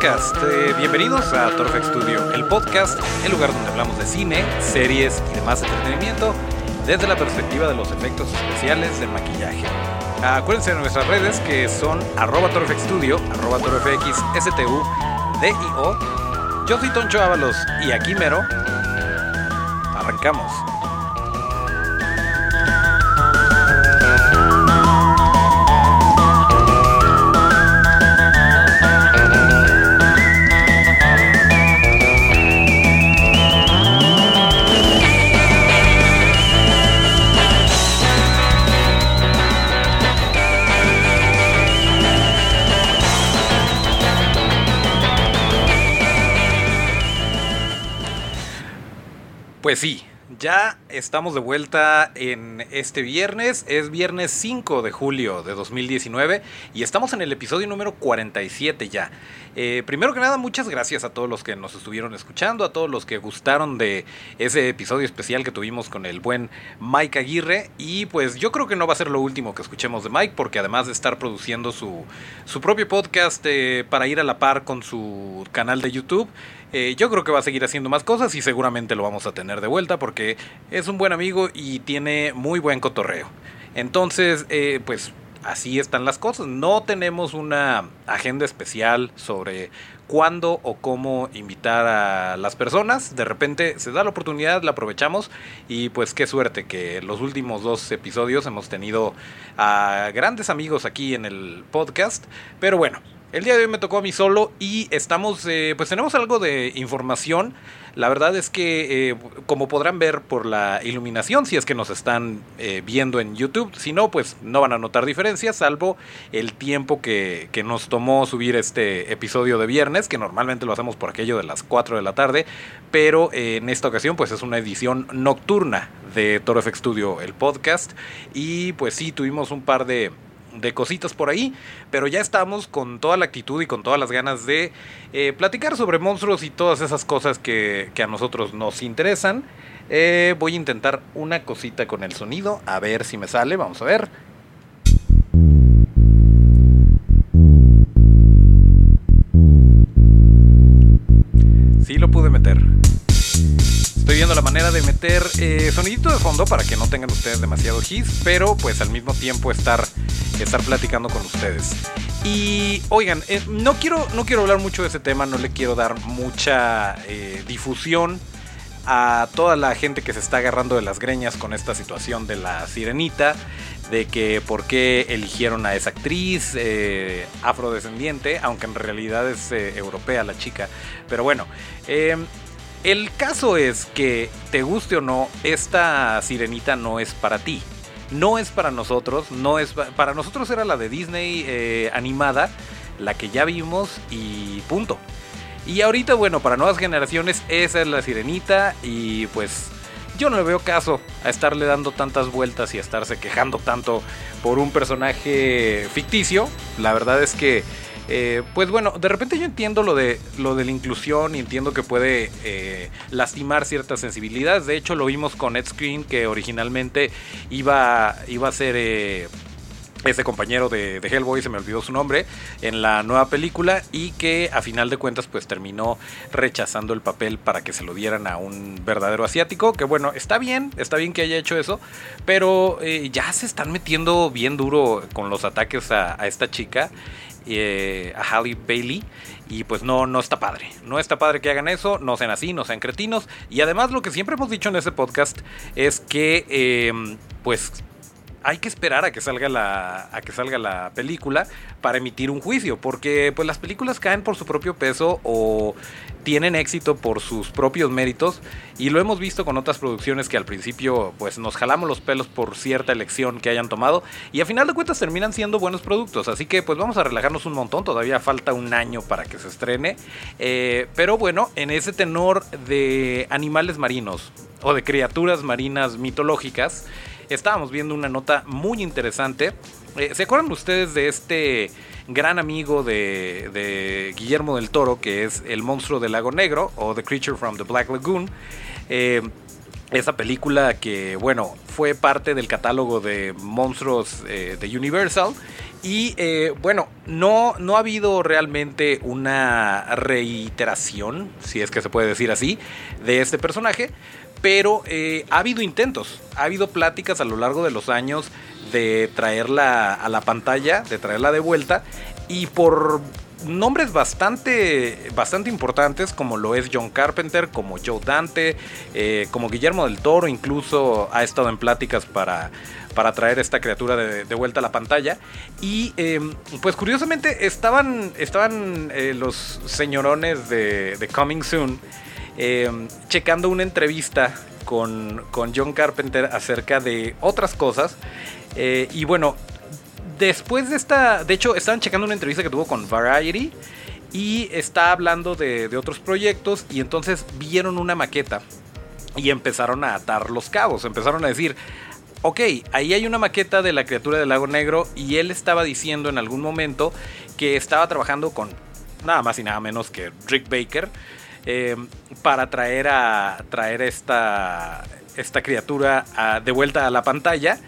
Eh, bienvenidos a Torfex Studio, el podcast, el lugar donde hablamos de cine, series y demás entretenimiento desde la perspectiva de los efectos especiales del maquillaje. Acuérdense de nuestras redes que son arroba Studio, arroba torfxstu, DIO. Yo soy Toncho Ábalos y aquí mero. Arrancamos. Pues sí, ya estamos de vuelta en este viernes, es viernes 5 de julio de 2019 y estamos en el episodio número 47 ya. Eh, primero que nada, muchas gracias a todos los que nos estuvieron escuchando, a todos los que gustaron de ese episodio especial que tuvimos con el buen Mike Aguirre y pues yo creo que no va a ser lo último que escuchemos de Mike porque además de estar produciendo su, su propio podcast eh, para ir a la par con su canal de YouTube, eh, yo creo que va a seguir haciendo más cosas y seguramente lo vamos a tener de vuelta porque es un buen amigo y tiene muy buen cotorreo. Entonces, eh, pues así están las cosas. No tenemos una agenda especial sobre cuándo o cómo invitar a las personas. De repente se da la oportunidad, la aprovechamos y pues qué suerte que los últimos dos episodios hemos tenido a grandes amigos aquí en el podcast. Pero bueno, el día de hoy me tocó a mí solo y estamos, eh, pues tenemos algo de información. La verdad es que, eh, como podrán ver por la iluminación, si es que nos están eh, viendo en YouTube, si no, pues no van a notar diferencias, salvo el tiempo que, que, nos tomó subir este episodio de viernes, que normalmente lo hacemos por aquello de las 4 de la tarde, pero en esta ocasión, pues es una edición nocturna de Toro FX Studio, el podcast, y pues sí, tuvimos un par de de cositas por ahí, pero ya estamos con toda la actitud y con todas las ganas de eh, platicar sobre monstruos y todas esas cosas que, a nosotros nos interesan. Eh, voy a intentar una cosita con el sonido, a ver si me sale, vamos a ver. Sí lo pude meter. Estoy viendo la manera de meter eh, sonidito de fondo para que no tengan ustedes demasiado his, pero pues al mismo tiempo estar, estar platicando con ustedes. Y oigan, eh, no, quiero, no quiero hablar mucho de ese tema, no le quiero dar mucha eh, difusión a toda la gente que se está agarrando de las greñas con esta situación de la sirenita, de que por qué eligieron a esa actriz afrodescendiente, aunque en realidad es europea la chica. Pero bueno, el caso es que, te guste o no, esta sirenita no es para ti. No es para nosotros, no es para nosotros era la de Disney eh, animada, la que ya vimos y punto. Y ahorita, bueno, para nuevas generaciones esa es la sirenita y pues yo no le veo caso a estarle dando tantas vueltas y a estarse quejando tanto por un personaje ficticio. La verdad es que eh, pues bueno, de repente yo entiendo lo de, lo de la inclusión y entiendo que puede eh, lastimar ciertas sensibilidades. De hecho, lo vimos con Ed Screen, que originalmente iba, iba a ser... Eh, ese compañero de, Hellboy, se me olvidó su nombre, en la nueva película y que a final de cuentas pues terminó rechazando el papel para que se lo dieran a un verdadero asiático, que bueno, está bien, está bien que haya hecho eso, pero ya se están metiendo bien duro con los ataques a esta chica eh, a Halle Bailey. Y pues no, no está padre. No está padre que hagan eso, no sean así, no sean cretinos. Y además lo que siempre hemos dicho en ese podcast es que eh, pues hay que esperar a que salga la a que salga la película para emitir un juicio, porque pues las películas caen por su propio peso o tienen éxito por sus propios méritos y lo hemos visto con otras producciones que al principio pues nos jalamos los pelos por cierta elección que hayan tomado y a final de cuentas terminan siendo buenos productos, así que pues vamos a relajarnos un montón, todavía falta un año para que se estrene, eh, pero bueno, en ese tenor de animales marinos o de criaturas marinas mitológicas, estábamos viendo una nota muy interesante. Eh, ¿Se acuerdan ustedes de este gran amigo de, Guillermo del Toro, que es el monstruo del lago negro o The Creature from the Black Lagoon? Eh, esa película que, bueno, fue parte del catálogo de monstruos eh, de Universal. Y bueno, no, no ha habido realmente una reiteración, si es que se puede decir así, de este personaje. Pero eh, ha habido intentos, ha habido pláticas a lo largo de los años de traerla a la pantalla, de traerla de vuelta. Y por nombres bastante, bastante importantes, como lo es John Carpenter, como Joe Dante, eh, como Guillermo del Toro, incluso ha estado en pláticas para, para traer esta criatura de, vuelta a la pantalla. Y em, pues curiosamente estaban, estaban eh, los señorones de, Coming Soon em, checando una entrevista con, con John Carpenter acerca de otras cosas. Eh, y bueno, después de esta, de hecho, estaban checando una entrevista que tuvo con Variety y está hablando de, otros proyectos y entonces vieron una maqueta y empezaron a atar los cabos, empezaron a decir, ok, ahí hay una maqueta de la criatura del lago negro y él estaba diciendo en algún momento que estaba trabajando con nada más y nada menos que Rick Baker eh, para traer a traer esta, esta criatura de vuelta a la pantalla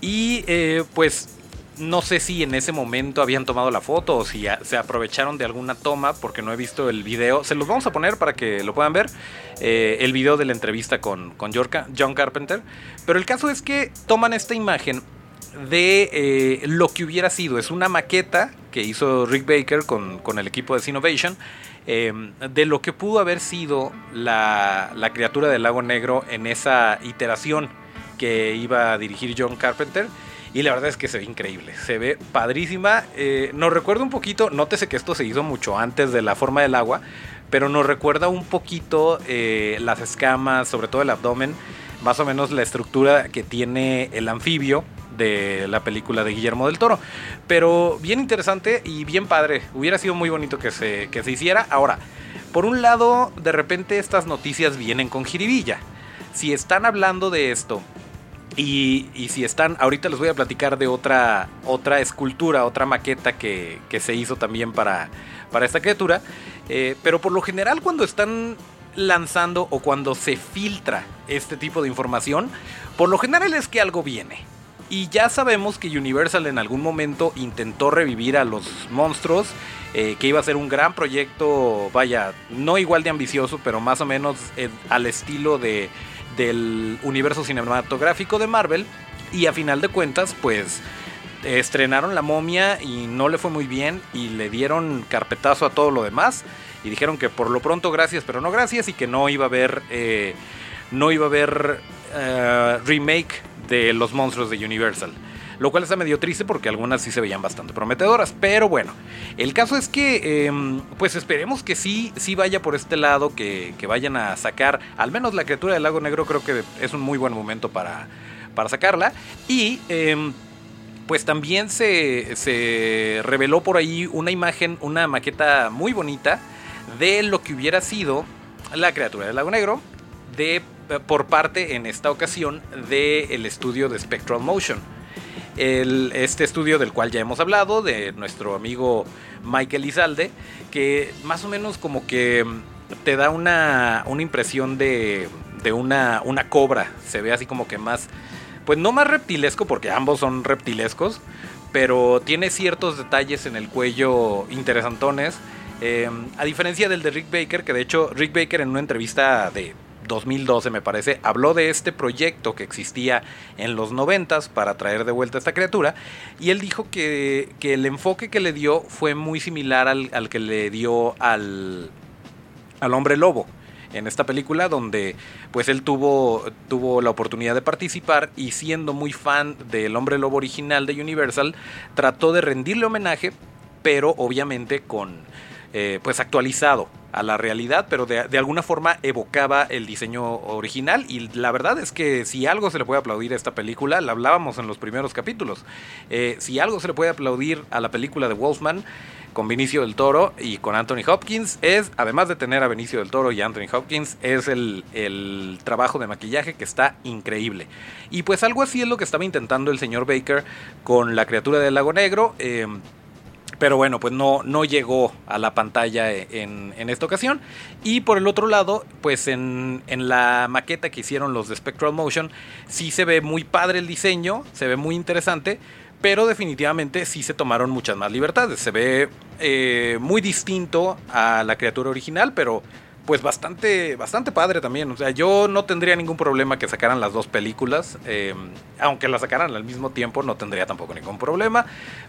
y eh, pues no sé si en ese momento habían tomado la foto o si se aprovecharon de alguna toma porque no he visto el video. Se los vamos a poner para que lo puedan ver. Eh, el video de la entrevista con, con John Carpenter. Pero el caso es que toman esta imagen de lo que hubiera sido. Es una maqueta que hizo Rick Baker con, el equipo de Sinovation. Eh, de lo que pudo haber sido la, la criatura del lago negro en esa iteración que iba a dirigir John Carpenter. Y la verdad es que se ve increíble, se ve padrísima. Eh, nos recuerda un poquito, nótese que esto se hizo mucho antes de la forma del agua, pero nos recuerda un poquito eh, las escamas, sobre todo el abdomen, más o menos la estructura que tiene el anfibio de la película de Guillermo del Toro. Pero bien interesante y bien padre. Hubiera sido muy bonito que se, que se hiciera. Ahora, por un lado, de repente estas noticias vienen con jiribilla. Si están hablando de esto y, si están, ahorita les voy a platicar de otra, otra escultura, otra maqueta que, se hizo también para, para esta criatura. Eh, pero por lo general cuando están lanzando o cuando se filtra este tipo de información, por lo general es que algo viene. Y ya sabemos que Universal en algún momento intentó revivir a los monstruos, eh, que iba a ser un gran proyecto, vaya, no igual de ambicioso, pero más o menos eh, al estilo de del universo cinematográfico de Marvel. Y a final de cuentas pues estrenaron la momia y no le fue muy bien y le dieron carpetazo a todo lo demás. Y dijeron que por lo pronto gracias pero no gracias y que no iba a haber eh, no iba a haber remake de los monstruos de Universal lo cual está medio triste porque algunas sí se veían bastante prometedoras. Pero bueno, el caso es que, em, pues esperemos que sí, sí vaya por este lado, que, vayan a sacar al menos la criatura del lago negro, creo que es un muy buen momento para, para sacarla. Y... Em, pues también se, se reveló por ahí una imagen, una maqueta muy bonita de lo que hubiera sido la criatura del lago negro de, por parte en esta ocasión del estudio de Spectral Motion este estudio del cual ya hemos hablado, de nuestro amigo Michael Izalde, que más o menos como que te da una, impresión de, una, cobra, se ve así como que más, pues no más reptilesco, porque ambos son reptilescos, pero tiene ciertos detalles en el cuello interesantones. Eh, a diferencia del de Rick Baker, que de hecho Rick Baker en una entrevista de 2012 me parece, habló de este proyecto que existía en los 90 para traer de vuelta a esta criatura y él dijo que, el enfoque que le dio fue muy similar al, que le dio al, al hombre lobo en esta película donde pues él tuvo, tuvo la oportunidad de participar y siendo muy fan del hombre lobo original de Universal trató de rendirle homenaje pero obviamente con eh, pues actualizado a la realidad, pero de, alguna forma evocaba el diseño original. Y la verdad es que si algo se le puede aplaudir a esta película, la hablábamos en los primeros capítulos, eh, si algo se le puede aplaudir a la película de Wolfman, con Benicio del Toro y con Anthony Hopkins es, además de tener a Benicio del Toro y Anthony Hopkins, es el, trabajo de maquillaje que está increíble. Y pues algo así es lo que estaba intentando el señor Baker con la criatura del lago negro. Eh, Pero bueno, pues no, no llegó a la pantalla en, en esta ocasión. Y por el otro lado, pues en, en, la maqueta que hicieron los de Spectral Motion, sí se ve muy padre el diseño, se ve muy interesante. Pero definitivamente sí se tomaron muchas más libertades. Se ve eh, muy distinto a la criatura original, pero pues bastante, bastante padre también. O sea, yo no tendría ningún problema que sacaran las dos películas. Eh, aunque las sacaran al mismo tiempo, no tendría tampoco ningún problema.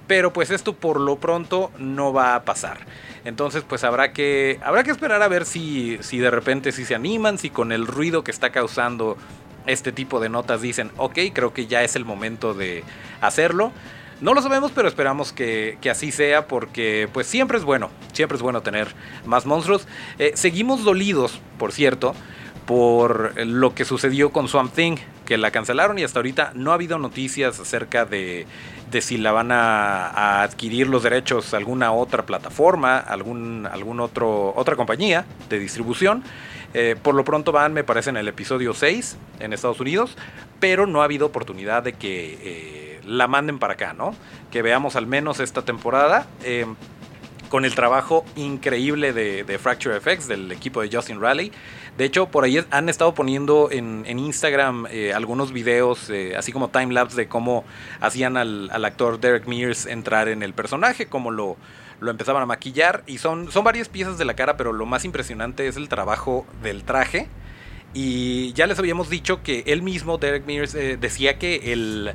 Pero pues esto por lo pronto no va a pasar. Entonces, pues habrá que, habrá que esperar a ver si, si de repente si se animan, si con el ruido que está causando este tipo de notas dicen, ok, creo que ya es el momento de hacerlo. No lo sabemos, pero esperamos que, así sea porque pues siempre es bueno, siempre es bueno tener más monstruos. Eh, seguimos dolidos, por cierto, por lo que sucedió con Swamp Thing, que la cancelaron y hasta ahorita no ha habido noticias acerca de, si la van a, adquirir los derechos alguna otra plataforma, algún, algún otro, otra compañía de distribución. Eh, por lo pronto van, me parece, en el episodio 6 en Estados Unidos, pero no ha habido oportunidad de que... Eh, la manden para acá, ¿no? Que veamos al menos esta temporada. Eh, con el trabajo increíble de, Fracture FX, del equipo de Justin Raleigh. De hecho, por ahí han estado poniendo en, Instagram eh, algunos videos, eh, así como timelapse, de cómo hacían al, actor Derek Mears entrar en el personaje, cómo lo, lo empezaban a maquillar. Y son, son varias piezas de la cara, pero lo más impresionante es el trabajo del traje. Y ya les habíamos dicho que él mismo, Derek Mears, decía que el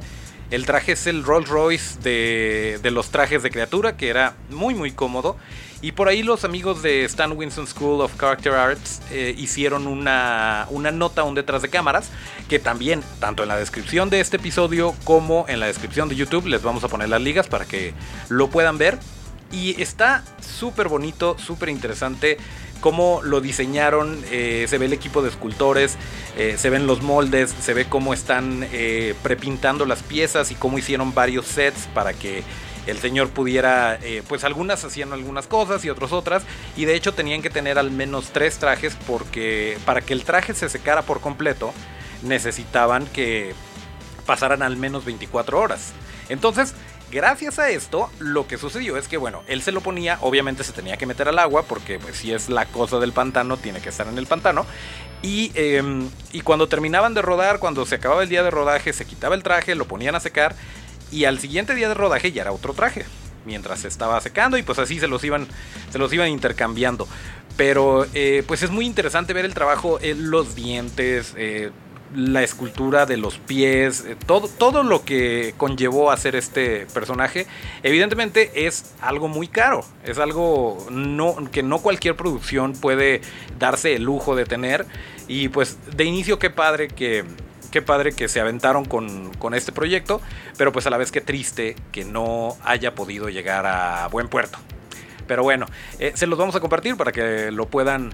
el traje es el Rolls Royce de, los trajes de criatura, que era muy muy cómodo. Y por ahí los amigos de Stan Winston School of Character Arts eh, hicieron una, una nota, un detrás de cámaras, que también, tanto en la descripción de este episodio como en la descripción de YouTube, les vamos a poner las ligas para que lo puedan ver. Y está súper bonito, súper interesante cómo lo diseñaron, eh, se ve el equipo de escultores, eh, se ven los moldes, se ve cómo están eh, prepintando las piezas y cómo hicieron varios sets para que el señor pudiera, pues algunas hacían algunas cosas y otras otras, y de hecho tenían que tener al menos tres trajes porque para que el traje se secara por completo necesitaban que pasaran al menos 24 horas. Entonces, Gracias a esto, lo que sucedió es que, bueno, él se lo ponía, obviamente se tenía que meter al agua, porque pues si es la cosa del pantano, tiene que estar en el pantano. Y, em, y cuando terminaban de rodar, cuando se acababa el día de rodaje, se quitaba el traje, lo ponían a secar, y al siguiente día de rodaje ya era otro traje, mientras se estaba secando, y pues así se los iban, se los iban intercambiando. Pero eh, pues es muy interesante ver el trabajo, en los dientes, eh, la escultura de los pies, eh, todo, todo lo que conllevó hacer este personaje, evidentemente es algo muy caro, es algo no, que no cualquier producción puede darse el lujo de tener. Y pues de inicio qué padre que, qué padre que se aventaron con, este proyecto, pero pues a la vez qué triste que no haya podido llegar a buen puerto. Pero bueno, eh, se los vamos a compartir para que lo puedan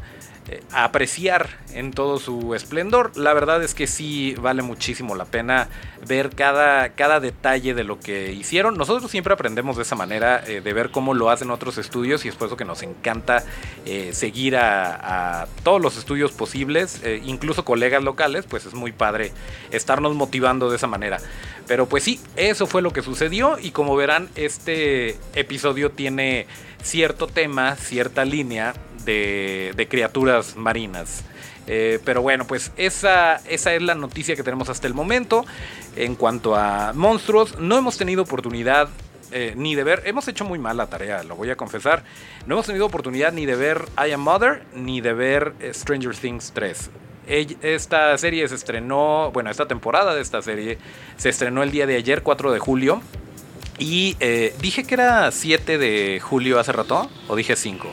apreciar en todo su esplendor. La verdad es que sí vale muchísimo la pena ver cada, cada detalle de lo que hicieron. Nosotros siempre aprendemos de esa manera, eh, de ver cómo lo hacen otros estudios y es por eso que nos encanta eh, seguir a, todos los estudios posibles, incluso colegas locales, pues es muy padre estarnos motivando de esa manera. Pero pues sí, eso fue lo que sucedió y como verán, este episodio tiene cierto tema, cierta línea de, criaturas marinas. Eh, pero bueno, pues esa, esa es la noticia que tenemos hasta el momento. En cuanto a monstruos, no hemos tenido oportunidad eh, ni de ver, hemos hecho muy mal la tarea, lo voy a confesar. No hemos tenido oportunidad ni de ver I Am Mother ni de ver eh, Stranger Things 3. Esta serie se estrenó, bueno, esta temporada de esta serie se estrenó el día de ayer, 4 de julio. Y dije que era 7 de julio hace rato, o dije 5.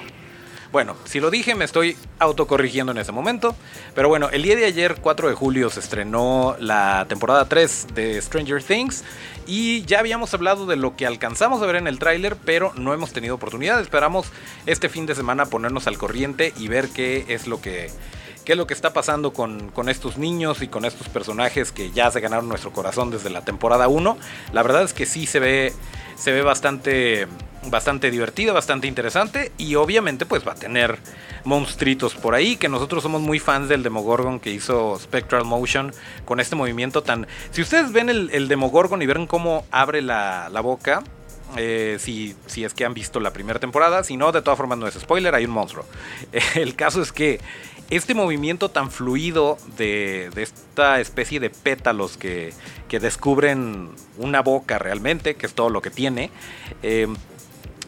Bueno, si lo dije, me estoy autocorrigiendo en ese momento. Pero bueno, el día de ayer, 4 de julio, se estrenó la temporada 3 de Stranger Things. Y ya habíamos hablado de lo que alcanzamos a ver en el tráiler, pero no hemos tenido oportunidad. Esperamos este fin de semana ponernos al corriente y ver qué es lo que qué es lo que está pasando con, con, estos niños y con estos personajes que ya se ganaron nuestro corazón desde la temporada 1. La verdad es que sí se ve, se ve bastante, bastante divertida, bastante interesante y obviamente pues va a tener monstruitos por ahí, que nosotros somos muy fans del Demogorgon que hizo Spectral Motion con este movimiento tan... Si ustedes ven el, Demogorgon y ven cómo abre la, la boca, eh, si, si es que han visto la primera temporada. Si no, de todas formas no es spoiler, hay un monstruo. El caso es que este movimiento tan fluido de, esta especie de pétalos que, descubren una boca realmente, que es todo lo que tiene, eh,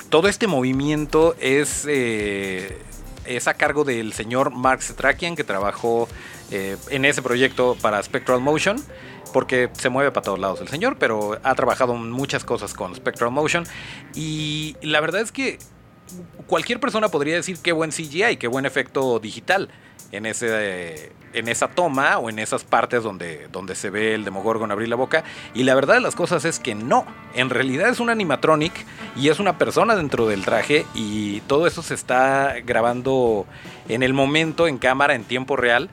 todo este movimiento es, eh, es a cargo del señor Mark Setrakian, que trabajó eh, en ese proyecto para Spectral Motion porque se mueve para todos lados el señor, pero ha trabajado muchas cosas con Spectral Motion. Y la verdad es que cualquier persona podría decir qué buen CGI, qué buen efecto digital en, ese, en esa toma o en esas partes donde, donde se ve el Demogorgon abrir la boca. Y la verdad de las cosas es que no. En realidad es un animatronic y es una persona dentro del traje y todo eso se está grabando en el momento, en cámara, en tiempo real.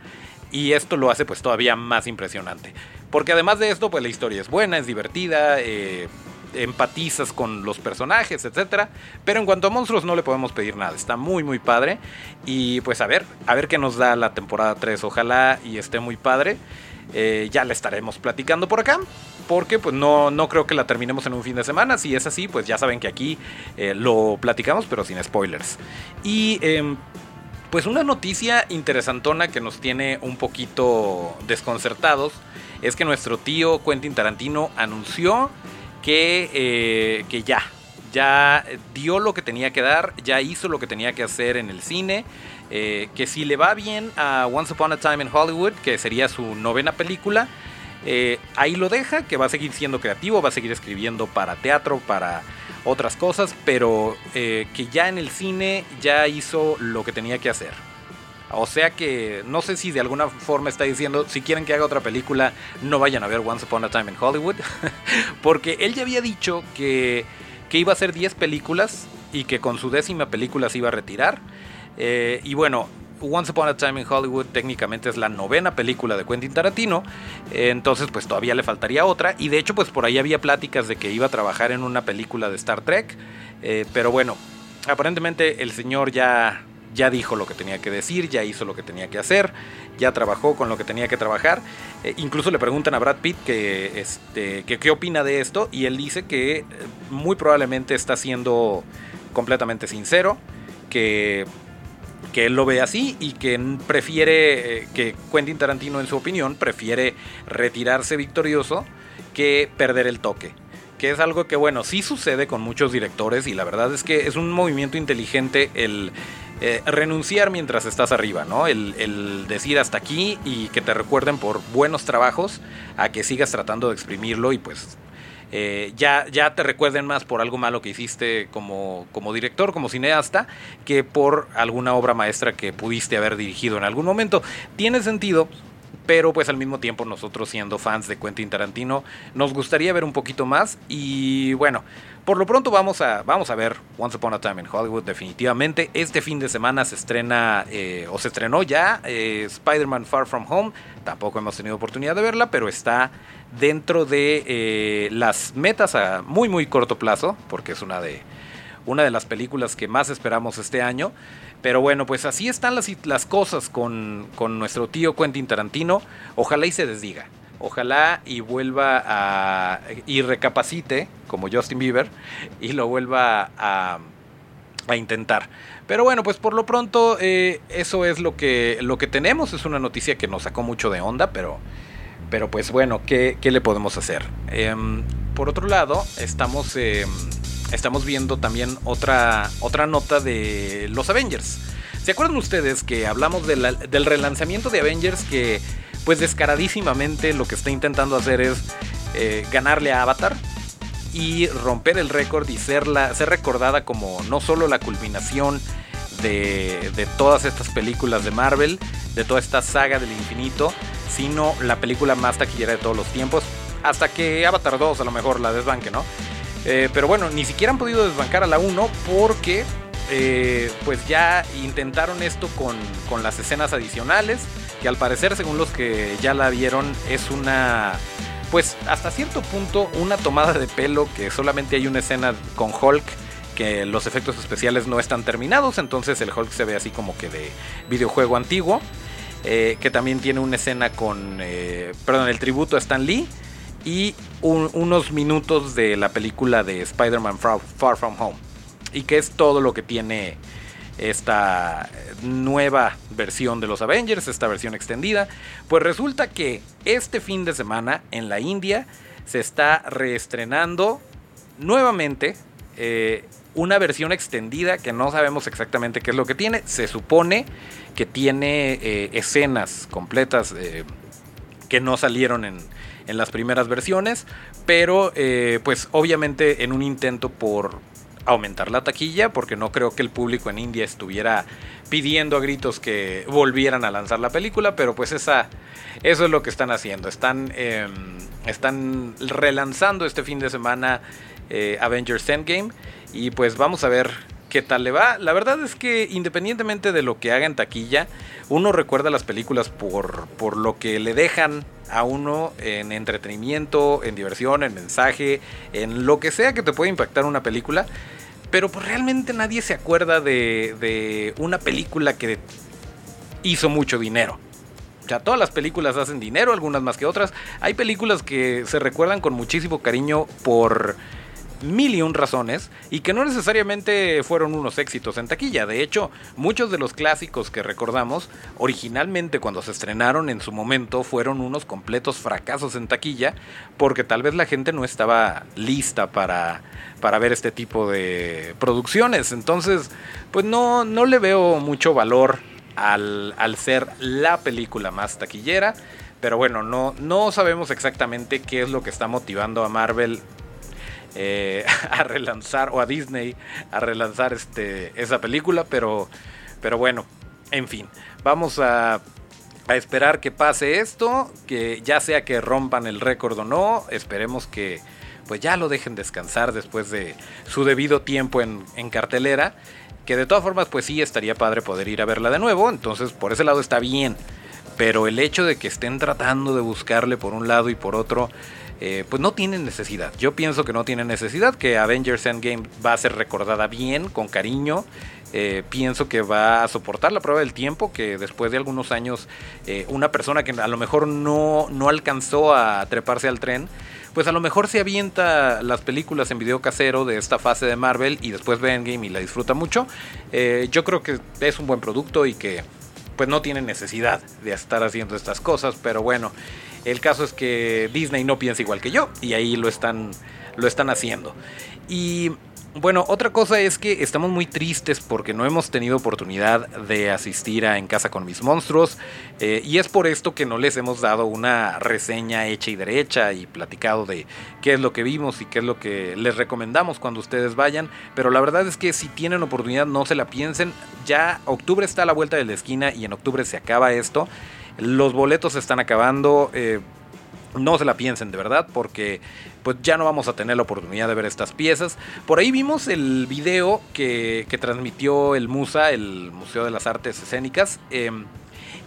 Y esto lo hace pues todavía más impresionante. Porque además de esto, pues la historia es buena, es divertida. Eh, empatizas con los personajes, etcétera. Pero en cuanto a monstruos no le podemos pedir nada. Está muy muy padre y pues a ver, a ver qué nos da la temporada 3. Ojalá y esté muy padre. Eh, ya le estaremos platicando por acá. Porque pues no, no creo que la terminemos en un fin de semana. Si es así, pues ya saben que aquí eh, lo platicamos, pero sin spoilers. Y em, pues una noticia interesantona que nos tiene un poquito desconcertados es que nuestro tío Quentin Tarantino anunció que, eh, que ya, ya dio lo que tenía que dar, ya hizo lo que tenía que hacer en el cine. Eh, que si le va bien a Once Upon a Time in Hollywood, que sería su novena película, eh, ahí lo deja, que va a seguir siendo creativo, va a seguir escribiendo para teatro, para otras cosas, pero que ya en el cine ya hizo lo que tenía que hacer. O sea que no sé si de alguna forma está diciendo, si quieren que haga otra película, no vayan a ver Once Upon a Time in Hollywood. Porque él ya había dicho que, iba a hacer 10 películas y que con su décima película se iba a retirar. Eh, y bueno, Once Upon a Time in Hollywood técnicamente es la novena película de Quentin Tarantino, entonces pues todavía le faltaría otra y de hecho pues por ahí había pláticas de que iba a trabajar en una película de Star Trek, eh, pero bueno, aparentemente el señor ya ya dijo lo que tenía que decir, ya hizo lo que tenía que hacer, ya trabajó con lo que tenía que trabajar. Eh, incluso le preguntan a Brad Pitt que, este, que qué opina de esto y él dice que eh, muy probablemente está siendo completamente sincero, que, que él lo ve así y que prefiere, eh, que Quentin Tarantino en su opinión prefiere retirarse victorioso que perder el toque que es algo que bueno, sí sucede con muchos directores y la verdad es que es un movimiento inteligente el eh, renunciar mientras estás arriba, ¿no? El, decir hasta aquí y que te recuerden por buenos trabajos a que sigas tratando de exprimirlo y pues eh, ya, ya te recuerden más por algo malo que hiciste como, como director, como cineasta, que por alguna obra maestra que pudiste haber dirigido en algún momento. Tiene sentido pero pues al mismo tiempo nosotros siendo fans de Quentin Tarantino nos gustaría ver un poquito más y bueno, por lo pronto vamos a, vamos a ver Once Upon a Time in Hollywood definitivamente. Este fin de semana se estrena eh, o se estrenó ya eh, Spider-Man Far From Home, tampoco hemos tenido oportunidad de verla, pero está dentro de eh, las metas a muy muy corto plazo, porque es una de, una de las películas que más esperamos este año. Pero bueno, pues así están las, las cosas con, nuestro tío Quentin Tarantino. Ojalá y se desdiga. Ojalá y vuelva a. y recapacite, como Justin Bieber, y lo vuelva a, a intentar. Pero bueno, pues por lo pronto, eh, eso es lo que, lo que tenemos. Es una noticia que nos sacó mucho de onda, pero. Pero pues bueno, ¿qué, le podemos hacer? Em, por otro lado, estamos. Em, estamos viendo también otra, otra nota de los Avengers. ¿Se acuerdan ustedes que hablamos del relanzamiento de Avengers que pues descaradísimamente lo que está intentando hacer es eh, ganarle a Avatar y romper el récord y ser, ser recordada como no solo la culminación de, de, todas estas películas de Marvel, de toda esta saga del infinito, sino la película más taquillera de todos los tiempos, hasta que Avatar 2 a lo mejor la desbanque, ¿no? Eh, pero bueno, ni siquiera han podido desbancar a la 1 porque eh, pues ya intentaron esto con, con, las escenas adicionales, que al parecer según los que ya la vieron es una, pues hasta cierto punto una tomada de pelo que solamente hay una escena con Hulk que los efectos especiales no están terminados, entonces el Hulk se ve así como que de videojuego antiguo, eh, que también tiene una escena con, perdón, el tributo a Stan Lee y unos minutos de la película de Spider-Man Far From Home. Y que es todo lo que tiene esta nueva versión de los Avengers, esta versión extendida. Pues resulta que este fin de semana en la India se está reestrenando nuevamente eh, una versión extendida que no sabemos exactamente qué es lo que tiene. Se supone que tiene eh, escenas completas eh, que no salieron en, en, las primeras versiones, pero pues obviamente en un intento por aumentar la taquilla, porque no creo que el público en India estuviera pidiendo a gritos que volvieran a lanzar la película, pero pues esa, eso es lo que están haciendo. Están, em, están relanzando este fin de semana eh, Avengers Endgame y pues vamos a ver qué tal le va. La verdad es que independientemente de lo que haga en taquilla, uno recuerda las películas por, por lo que le dejan a uno en entretenimiento, en diversión, en mensaje, en lo que sea que te pueda impactar una película. Pero pues realmente nadie se acuerda de, de una película que hizo mucho dinero. O sea, todas las películas hacen dinero, algunas más que otras. Hay películas que se recuerdan con muchísimo cariño por mil y un razones y que no necesariamente fueron unos éxitos en taquilla. De hecho, muchos de los clásicos que recordamos originalmente cuando se estrenaron en su momento fueron unos completos fracasos en taquilla porque tal vez la gente no estaba lista para, para ver este tipo de producciones. Entonces, pues no, no le veo mucho valor al, al ser la película más taquillera. Pero bueno, no, no sabemos exactamente qué es lo que está motivando a Marvel eh, a relanzar, o a Disney a relanzar este, esa película, pero, pero bueno, en fin, vamos a, a esperar que pase esto, que ya sea que rompan el récord o no, esperemos que pues ya lo dejen descansar después de su debido tiempo en, en cartelera, que de todas formas pues sí estaría padre poder ir a verla de nuevo, entonces por ese lado está bien, pero el hecho de que estén tratando de buscarle por un lado y por otro, eh, pues no tienen necesidad. Yo pienso que no tienen necesidad, que Avengers Endgame va a ser recordada bien, con cariño. Eh, pienso que va a soportar la prueba del tiempo, que después de algunos años eh, una persona que a lo mejor no, no alcanzó a treparse al tren, pues a lo mejor se avienta las películas en video casero de esta fase de Marvel y después ve Endgame y la disfruta mucho. yo creo que es un buen producto y que pues no tiene necesidad de estar haciendo estas cosas, pero bueno, el caso es que Disney no piensa igual que yo y ahí lo están, lo están haciendo. Y bueno, otra cosa es que estamos muy tristes porque no hemos tenido oportunidad de asistir a En Casa con mis monstruos eh, y es por esto que no les hemos dado una reseña hecha y derecha y platicado de qué es lo que vimos y qué es lo que les recomendamos cuando ustedes vayan, pero la verdad es que si tienen oportunidad no se la piensen, ya octubre está a la vuelta de la esquina y en octubre se acaba esto los boletos se están acabando. Eh, no se la piensen de verdad porque pues ya no vamos a tener la oportunidad de ver estas piezas. Por ahí vimos el video que, transmitió el MUSA, el Museo de las Artes Escénicas. Em,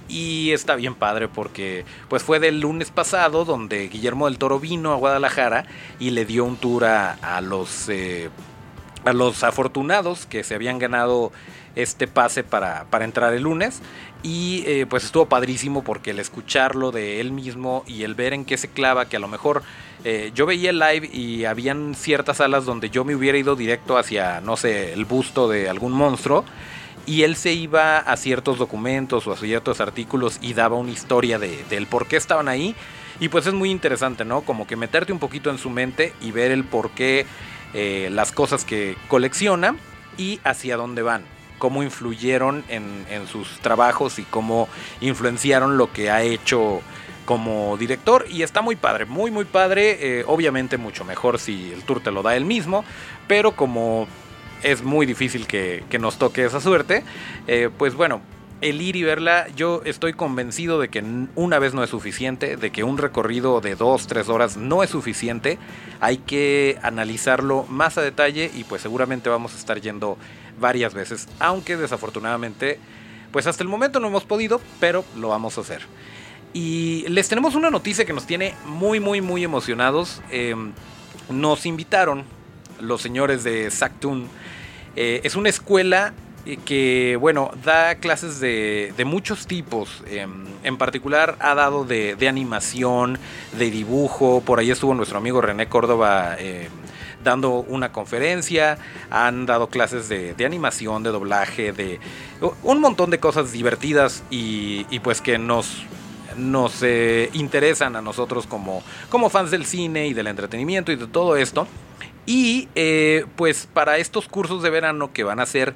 y está bien padre porque pues fue del lunes pasado donde Guillermo del Toro vino a Guadalajara y le dio un tour a, los, eh, a los afortunados que se habían ganado este pase para, para entrar el lunes. Y eh, pues estuvo padrísimo porque el escucharlo de él mismo y el ver en qué se clava, que a lo mejor eh, yo veía el live y habían ciertas salas donde yo me hubiera ido directo hacia, no sé, el busto de algún monstruo. Y él se iba a ciertos documentos o a ciertos artículos y daba una historia de, del por qué estaban ahí. Y pues es muy interesante, ¿no? Como que meterte un poquito en su mente y ver el por qué eh, las cosas que colecciona y hacia dónde van cómo influyeron en, sus trabajos y cómo influenciaron lo que ha hecho como director. Y está muy padre, muy muy padre, eh, obviamente mucho mejor si el tour te lo da él mismo, pero como es muy difícil que, nos toque esa suerte, eh, pues bueno, el ir y verla, yo estoy convencido de que una vez no es suficiente, de que un recorrido de dos, tres horas no es suficiente, hay que analizarlo más a detalle y pues seguramente vamos a estar yendo varias veces, aunque desafortunadamente, pues hasta el momento no hemos podido, pero lo vamos a hacer. Y les tenemos una noticia que nos tiene muy, muy, muy emocionados. Em, nos invitaron los señores de Sactoon. Eh, es una escuela que, bueno, da clases de, muchos tipos. Em, en particular ha dado de, animación, de dibujo. Por ahí estuvo nuestro amigo René Córdoba em, dando una conferencia. Han dado clases de, animación, de doblaje, de un montón de cosas divertidas y, pues que nos nos eh, interesan a nosotros como, como fans del cine y del entretenimiento y de todo esto. Y eh, pues para estos cursos de verano que van a ser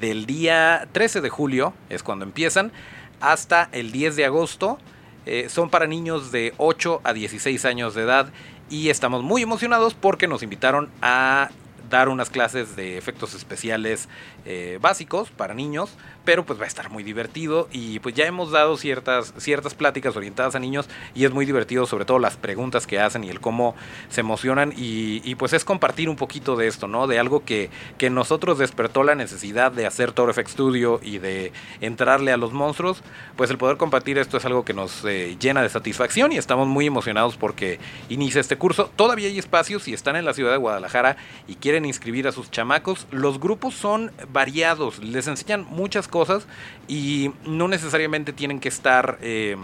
del día 13 de julio, es cuando empiezan, hasta el 10 de agosto, eh, son para niños de 8 a 16 años de edad. Y estamos muy emocionados porque nos invitaron a dar unas clases de efectos especiales eh, básicos para niños, pero pues va a estar muy divertido y pues ya hemos dado ciertas, ciertas pláticas orientadas a niños y es muy divertido sobre todo las preguntas que hacen y el cómo se emocionan y, pues es compartir un poquito de esto, ¿no? De algo que, que nosotros despertó la necesidad de hacer Toro FX Studio y de entrarle a los monstruos, pues el poder compartir esto es algo que nos eh, llena de satisfacción y estamos muy emocionados porque inicia este curso. Todavía hay espacios si están en la ciudad de Guadalajara y quieren inscribir a sus chamacos. Los grupos son variados, les enseñan muchas cosas y no necesariamente tienen que estar... Eh,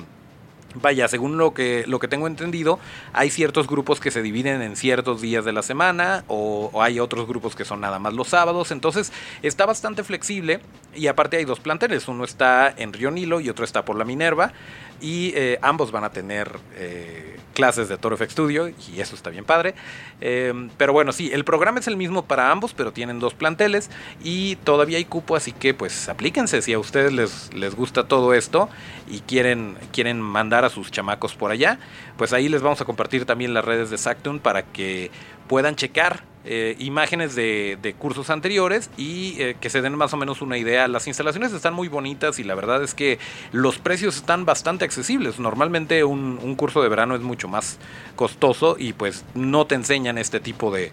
vaya, según lo que, lo que tengo entendido, hay ciertos grupos que se dividen en ciertos días de la semana o, o, hay otros grupos que son nada más los sábados. Entonces está bastante flexible y aparte hay dos planteles. Uno está en Río Nilo y otro está por la Minerva y eh, ambos van a tener eh, clases de Toro FX Studio y eso está bien padre. Em, pero bueno, sí, el programa es el mismo para ambos, pero tienen dos planteles y todavía hay cupo, así que pues aplíquense si a ustedes les, les gusta todo esto y quieren, quieren mandar a sus chamacos por allá, pues ahí les vamos a compartir también las redes de Sactun para que puedan checar eh, imágenes de, cursos anteriores y eh, que se den más o menos una idea. Las instalaciones están muy bonitas y la verdad es que los precios están bastante accesibles. Normalmente un, curso de verano es mucho más costoso y pues no te enseñan este tipo de,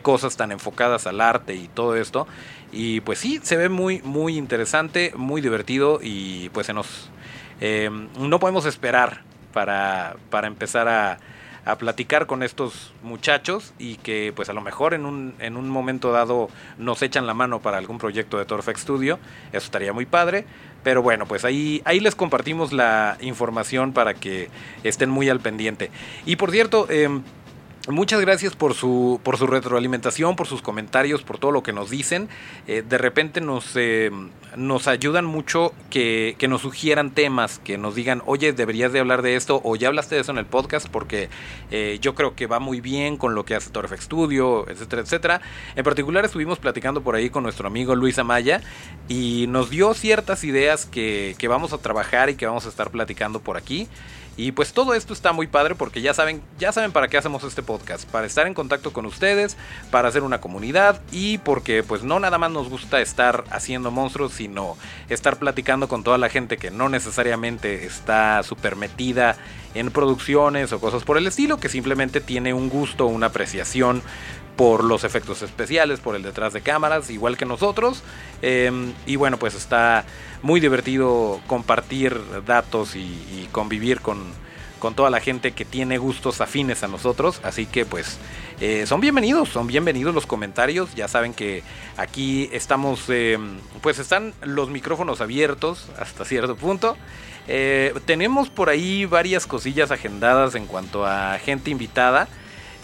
cosas tan enfocadas al arte y todo esto. Y pues sí, se ve muy, muy interesante, muy divertido y pues se nos... Eh, no podemos esperar para, para empezar a a platicar con estos muchachos y que pues a lo mejor en un, en un momento dado nos echan la mano para algún proyecto de Torfex Studio. Eso estaría muy padre. Pero bueno, pues ahí, ahí les compartimos la información para que estén muy al pendiente. Y por cierto, eh, Muchas gracias por su, por su retroalimentación, por sus comentarios, por todo lo que nos dicen. Eh, de repente nos, eh, nos ayudan mucho que, nos sugieran temas, que nos digan, oye, deberías de hablar de esto, o ya hablaste de eso en el podcast, porque eh, yo creo que va muy bien con lo que hace Torfex Studio, etcétera, etcétera. En particular estuvimos platicando por ahí con nuestro amigo Luis Amaya y nos dio ciertas ideas que, que vamos a trabajar y que vamos a estar platicando por aquí. Y pues todo esto está muy padre porque ya saben, ya saben para qué hacemos este podcast, para estar en contacto con ustedes, para hacer una comunidad y porque pues no nada más nos gusta estar haciendo monstruos, sino estar platicando con toda la gente que no necesariamente está súper metida en producciones o cosas por el estilo, que simplemente tiene un gusto, una apreciación por los efectos especiales, por el detrás de cámaras, igual que nosotros. Em, y bueno, pues está muy divertido compartir datos y, convivir con, con, toda la gente que tiene gustos afines a nosotros. Así que pues eh, son bienvenidos, son bienvenidos los comentarios. Ya saben que aquí estamos, em, pues están los micrófonos abiertos hasta cierto punto. Eh, tenemos por ahí varias cosillas agendadas en cuanto a gente invitada.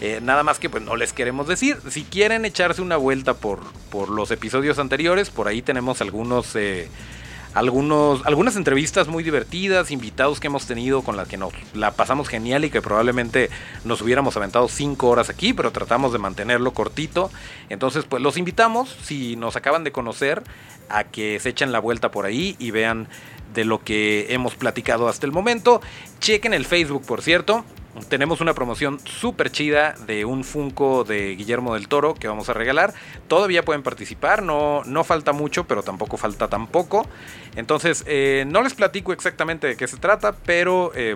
Eh, nada más que pues no les queremos decir. Si quieren echarse una vuelta por, por los episodios anteriores, por ahí tenemos algunos, eh, algunos, algunas entrevistas muy divertidas, invitados que hemos tenido con las que nos la pasamos genial y que probablemente nos hubiéramos aventado 5 horas aquí, pero tratamos de mantenerlo cortito. Entonces pues los invitamos, si nos acaban de conocer, a que se echen la vuelta por ahí y vean de lo que hemos platicado hasta el momento. Chequen el Facebook, por cierto tenemos una promoción súper chida de un Funko de Guillermo del Toro que vamos a regalar. Todavía pueden participar, no, no falta mucho, pero tampoco falta tampoco. Entonces, eh, no les platico exactamente de qué se trata, pero eh,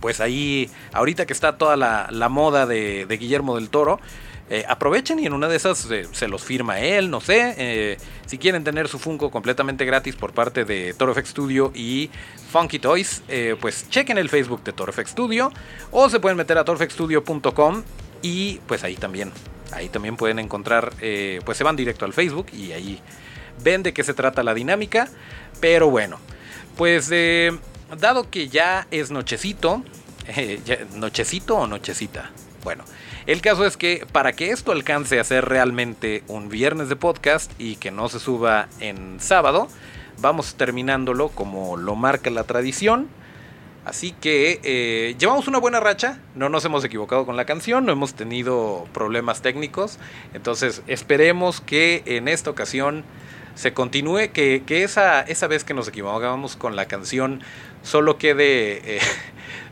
pues ahí, ahorita que está toda la, moda de, de Guillermo del Toro, eh, aprovechen y en una de esas eh, se los firma él, no sé. Eh, si quieren tener su Funko completamente gratis por parte de Toro Studio y Funky Toys, pues chequen el Facebook de Toro Studio o se pueden meter a torofxstudio.com y pues ahí también, ahí también pueden encontrar, pues se van directo al Facebook y ahí ven de qué se trata la dinámica. Pero bueno, pues dado que ya es nochecito, nochecito o nochecita. Bueno, el caso es que para que esto alcance a ser realmente un viernes de podcast y que no se suba en sábado, vamos terminándolo como lo marca la tradición. Así que eh, llevamos una buena racha, no nos hemos equivocado con la canción, no hemos tenido problemas técnicos, entonces esperemos que en esta ocasión se continúe, que, esa, esa vez que nos equivocamos con la canción solo quede eh,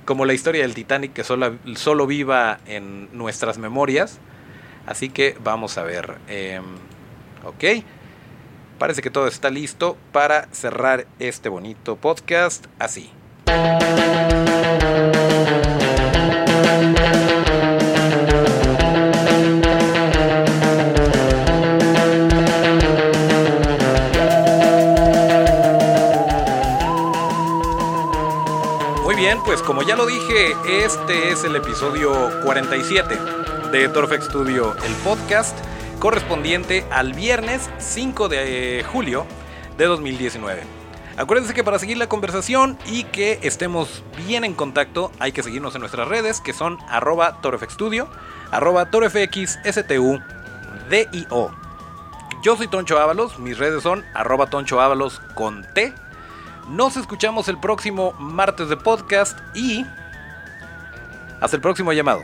como la historia del Titanic que solo, solo viva en nuestras memorias. Así que vamos a ver. Em, ok. Parece que todo está listo para cerrar este bonito podcast así. Pues como ya lo dije, este es el episodio 47 de Torfex Studio, el podcast correspondiente al viernes 5 de julio de 2019. Acuérdense que para seguir la conversación y que estemos bien en contacto hay que seguirnos en nuestras redes que son arroba torfxstudio, arroba torfxstudio. Yo soy Toncho Ábalos, mis redes son arroba Toncho Ábalos con T. Nos escuchamos el próximo martes de podcast y hasta el próximo llamado.